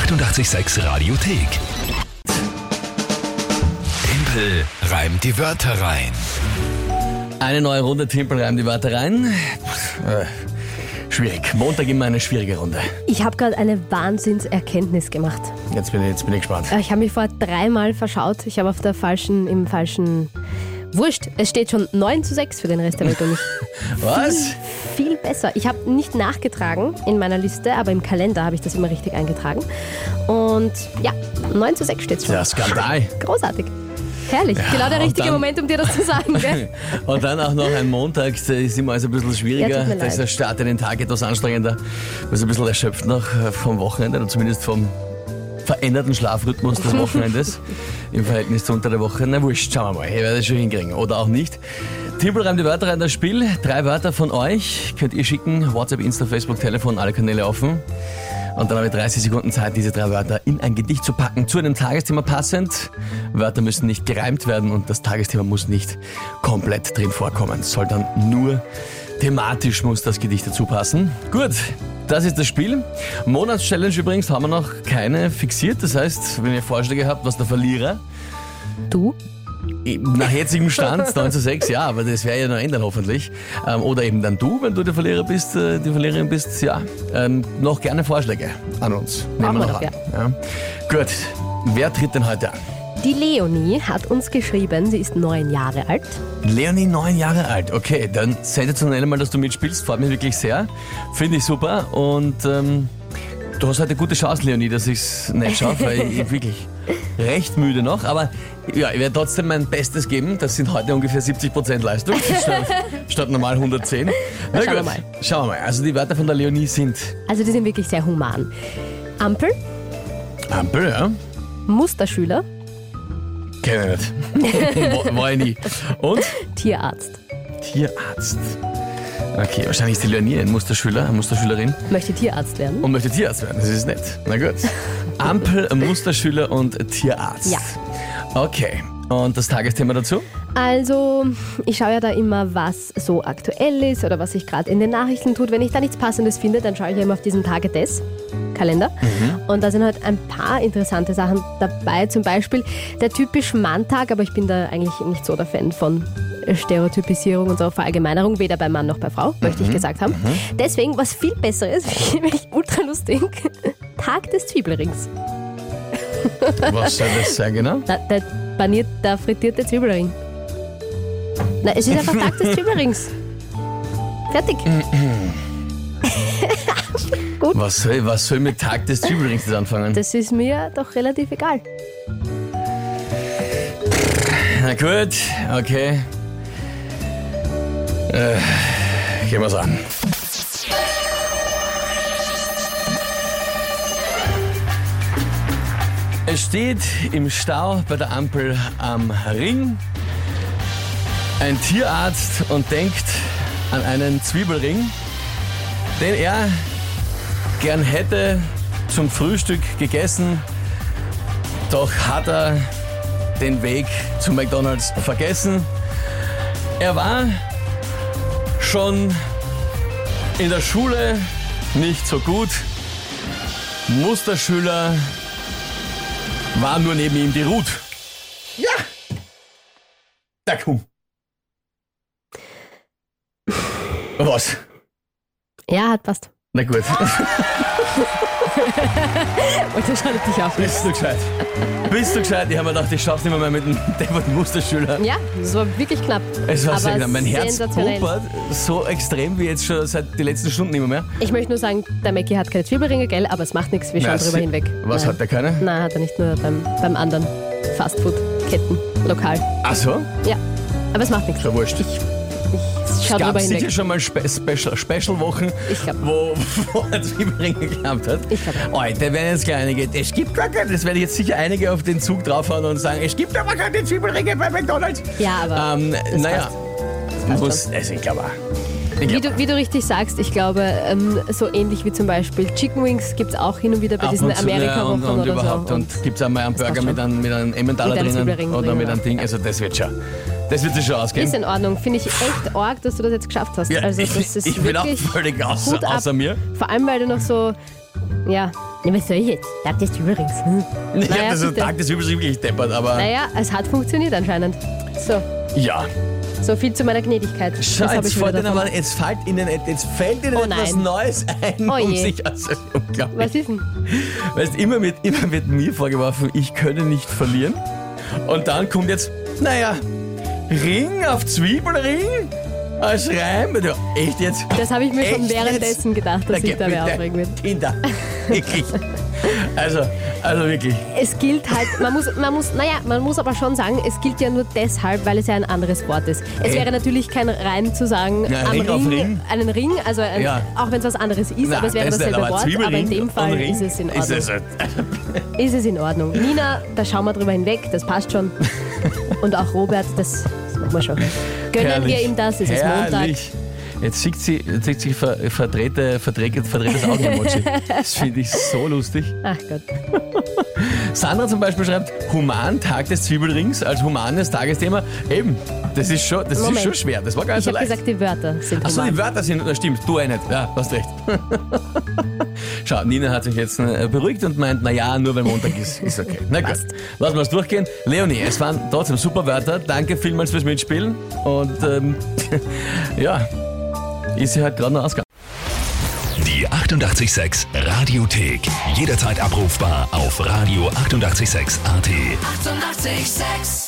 886 Radiothek. Tempel reimt die Wörter rein. Eine neue Runde Timpel reimt die Wörter rein. Äh, schwierig. Montag immer eine schwierige Runde. Ich habe gerade eine Wahnsinnserkenntnis gemacht. Jetzt bin ich, jetzt bin ich gespannt. Äh, Ich habe mich vor dreimal verschaut. Ich habe auf der falschen, im falschen. Wurscht, es steht schon 9 zu 6 für den Rest der Welt und ich Was? Viel besser. Ich habe nicht nachgetragen in meiner Liste, aber im Kalender habe ich das immer richtig eingetragen. Und ja, 9 zu 6 steht schon. Ja, Skandal. Großartig. Herrlich. genau der richtige dann- Moment, um dir das zu sagen. Gell? Und dann auch noch ein Montag, das ist immer alles ein bisschen schwieriger. Ja, da ist der Start in den Tag etwas anstrengender. Man ist ein bisschen erschöpft noch vom Wochenende oder zumindest vom veränderten Schlafrhythmus des Wochenendes im Verhältnis zu unter der Woche. Na wurscht, schauen wir mal. Ich werde es schon hinkriegen. Oder auch nicht. Timpel reimt die Wörter rein, das Spiel. Drei Wörter von euch könnt ihr schicken. WhatsApp, Insta, Facebook, Telefon, alle Kanäle offen. Und dann habe ich 30 Sekunden Zeit, diese drei Wörter in ein Gedicht zu packen, zu einem Tagesthema passend. Wörter müssen nicht gereimt werden und das Tagesthema muss nicht komplett drin vorkommen. Soll dann nur thematisch muss das Gedicht dazu passen. Gut, das ist das Spiel. Monatschallenge übrigens haben wir noch keine fixiert. Das heißt, wenn ihr Vorschläge habt, was der Verlierer Du? Nach jetzigem Stand 9 zu 6, ja, aber das wäre ja noch ändern hoffentlich. Ähm, oder eben dann du, wenn du der Verlierer bist, äh, die Verliererin bist, ja. Ähm, noch gerne Vorschläge an uns. Machen wir noch an. Ja. Gut, wer tritt denn heute an? Die Leonie hat uns geschrieben, sie ist neun Jahre alt. Leonie, neun Jahre alt. Okay, dann sensationell mal, dass du mitspielst. Freut mich wirklich sehr. Finde ich super. Und ähm, du hast heute gute Chance, Leonie, dass ich es nicht schaffe, weil ich wirklich recht müde noch. Aber ja, ich werde trotzdem mein Bestes geben. Das sind heute ungefähr 70% Leistung statt, statt normal 110. Na schauen wir gut, mal. Schauen wir mal. Also die Wörter von der Leonie sind Also die sind wirklich sehr human. Ampel, Ampel, ja. Musterschüler, Kenn ich nicht. war ich nie. Und Tierarzt. Tierarzt. Okay, wahrscheinlich ist die Leonie ein Musterschüler, eine Musterschülerin. Möchte Tierarzt werden? Und möchte Tierarzt werden, das ist nett. Na gut. Ampel, Musterschüler und Tierarzt. Ja. Okay. Und das Tagesthema dazu? Also, ich schaue ja da immer, was so aktuell ist oder was sich gerade in den Nachrichten tut. Wenn ich da nichts Passendes finde, dann schaue ich ja immer auf diesen Tage des Kalender. Und da sind halt ein paar interessante Sachen dabei. Zum Beispiel der typisch Manntag, aber ich bin da eigentlich nicht so der Fan von Stereotypisierung und so Verallgemeinerung, weder bei Mann noch bei Frau, möchte ich gesagt haben. Deswegen, was viel besser ist, finde ich ultra lustig, Tag des Zwiebelrings. Was soll das sein, genau? Na, der, paniert, der frittierte Zwiebelring. Na, es ist einfach Tag des Zwiebelrings. Fertig. Was soll, was soll mit Tag des Zwiebelrings jetzt anfangen? Das ist mir doch relativ egal. Na gut, okay. Äh, gehen wir's an. Es steht im Stau bei der Ampel am Ring ein Tierarzt und denkt an einen Zwiebelring, den er gern hätte zum Frühstück gegessen, doch hat er den Weg zu McDonald's vergessen. Er war schon in der Schule nicht so gut. Musterschüler war nur neben ihm die Ruth. Ja! Da komm. Was? Ja, hat passt. Na gut, Und das schadet dich auf. bist du gescheit. Bist du gescheit? Ich habe mir gedacht, ich schaff's nicht mehr, mehr mit dem deppert Musterschüler. Ja, das war wirklich knapp. Es war sehr knapp. Mein Herz pumpert so extrem wie jetzt schon seit den letzten Stunden immer mehr. Ich möchte nur sagen, der Mackie hat keine Zwiebelringe, gell? Aber es macht nichts, wir schauen drüber hinweg. Was Nein. hat der keine? Nein, hat er nicht nur beim, beim anderen Fastfood-Ketten, lokal. Ach so? Ja, aber es macht nichts. Schon wurscht. Ich schau Gab drüber sicher hinweg. schon mal Spe Special, Special Wochen, Ich glaub. wo, wo er Zwiebelringe gehabt hat. Ich glaub. Heute werden jetzt gleich einige, es gibt gar keine, das werden jetzt sicher einige auf den Zug draufhauen und sagen, es gibt aber keine Zwiebelringe bei McDonalds. Ja, aber Ähm, naja, muss, also ich glaube Wie du, wie du richtig sagst, ich glaube, ähm, so ähnlich wie zum Beispiel Chicken Wings gibt es auch hin und wieder bei ab diesen und zu, ja, Amerika-Wochen und, und oder überhaupt. so. Und gibt es einmal einen Burger mit einem, mit einem Emmentaler drinnen oder drin, mit einem Ding. Also das wird schon. Das wird sich schon ausgehen. ist in Ordnung. Finde ich echt arg, dass du das jetzt geschafft hast. Ja, also ich, das ist ich bin auch wirklich völlig außer, außer mir. Vor allem, weil du noch so, ja, Ja, was soll ich jetzt? Tag des. Hm. Ich Naja, hab das so bitte. Tag des Übrigens wirklich deppert, aber Naja, es hat funktioniert anscheinend. So, ja. so viel zu meiner Gnädigkeit. Schau, Das jetzt, ich fällt Ihnen aber, jetzt, fällt Ihnen, et- jetzt fällt Ihnen Oh etwas nein. Neues ein, Oh um je. sich also, unglaublich. Was ist denn? Weißt, immer wird, immer wird mir vorgeworfen, ich könne nicht verlieren. Und dann kommt jetzt, naja, Ring auf Zwiebelring als Reim. Ja, echt jetzt? Das habe ich mir schon währenddessen gedacht, dass Na, ich da wer bitte. aufregen wird. Kinder, wirklich. Also, also wirklich. Es gilt halt, man muss, man muss, naja, man muss aber schon sagen, es gilt ja nur deshalb, weil es ja ein anderes Wort ist. Es Ey. wäre natürlich kein Reim zu sagen, Ja, am Ring auf Ring. einen Ring, also ein, Ja. auch wenn es was anderes ist, Na, aber es wäre das dasselbe Wort, aber in dem Fall Ring ist es in Ist Ordnung. es, halt- Ist es in Ordnung. Nina, da schauen wir drüber hinweg, das passt schon. Und auch Robert, das, machen wir schon. Gönnen Herrlich. wir ihm das, es ist Montag. Herrlich. Jetzt sieht sie, sieht sie ver, verdrehte, verdrehte, verdrehtes Augen-Emoji. Das finde ich so lustig. Ach Gott. Sandra zum Beispiel schreibt, Human Tag des Zwiebelrings als humanes Tagesthema. Eben, das ist schon, das ist schon schwer. Das war gar nicht Ich so habe leicht. gesagt, die Wörter sind Achso, die. Wörter sind, das stimmt, du nicht. Ja, hast recht. Schau, Nina hat sich jetzt äh, beruhigt und meint, naja, nur weil Montag ist, ist okay. Na gut, lassen wir es durchgehen. Leonie, es waren trotzdem super Wörter. Danke vielmals fürs Mitspielen. Und ähm, ja, ist sie halt gerade noch ausgegangen. Die 886 Radiothek. Jederzeit abrufbar auf radio886.at. 886! 886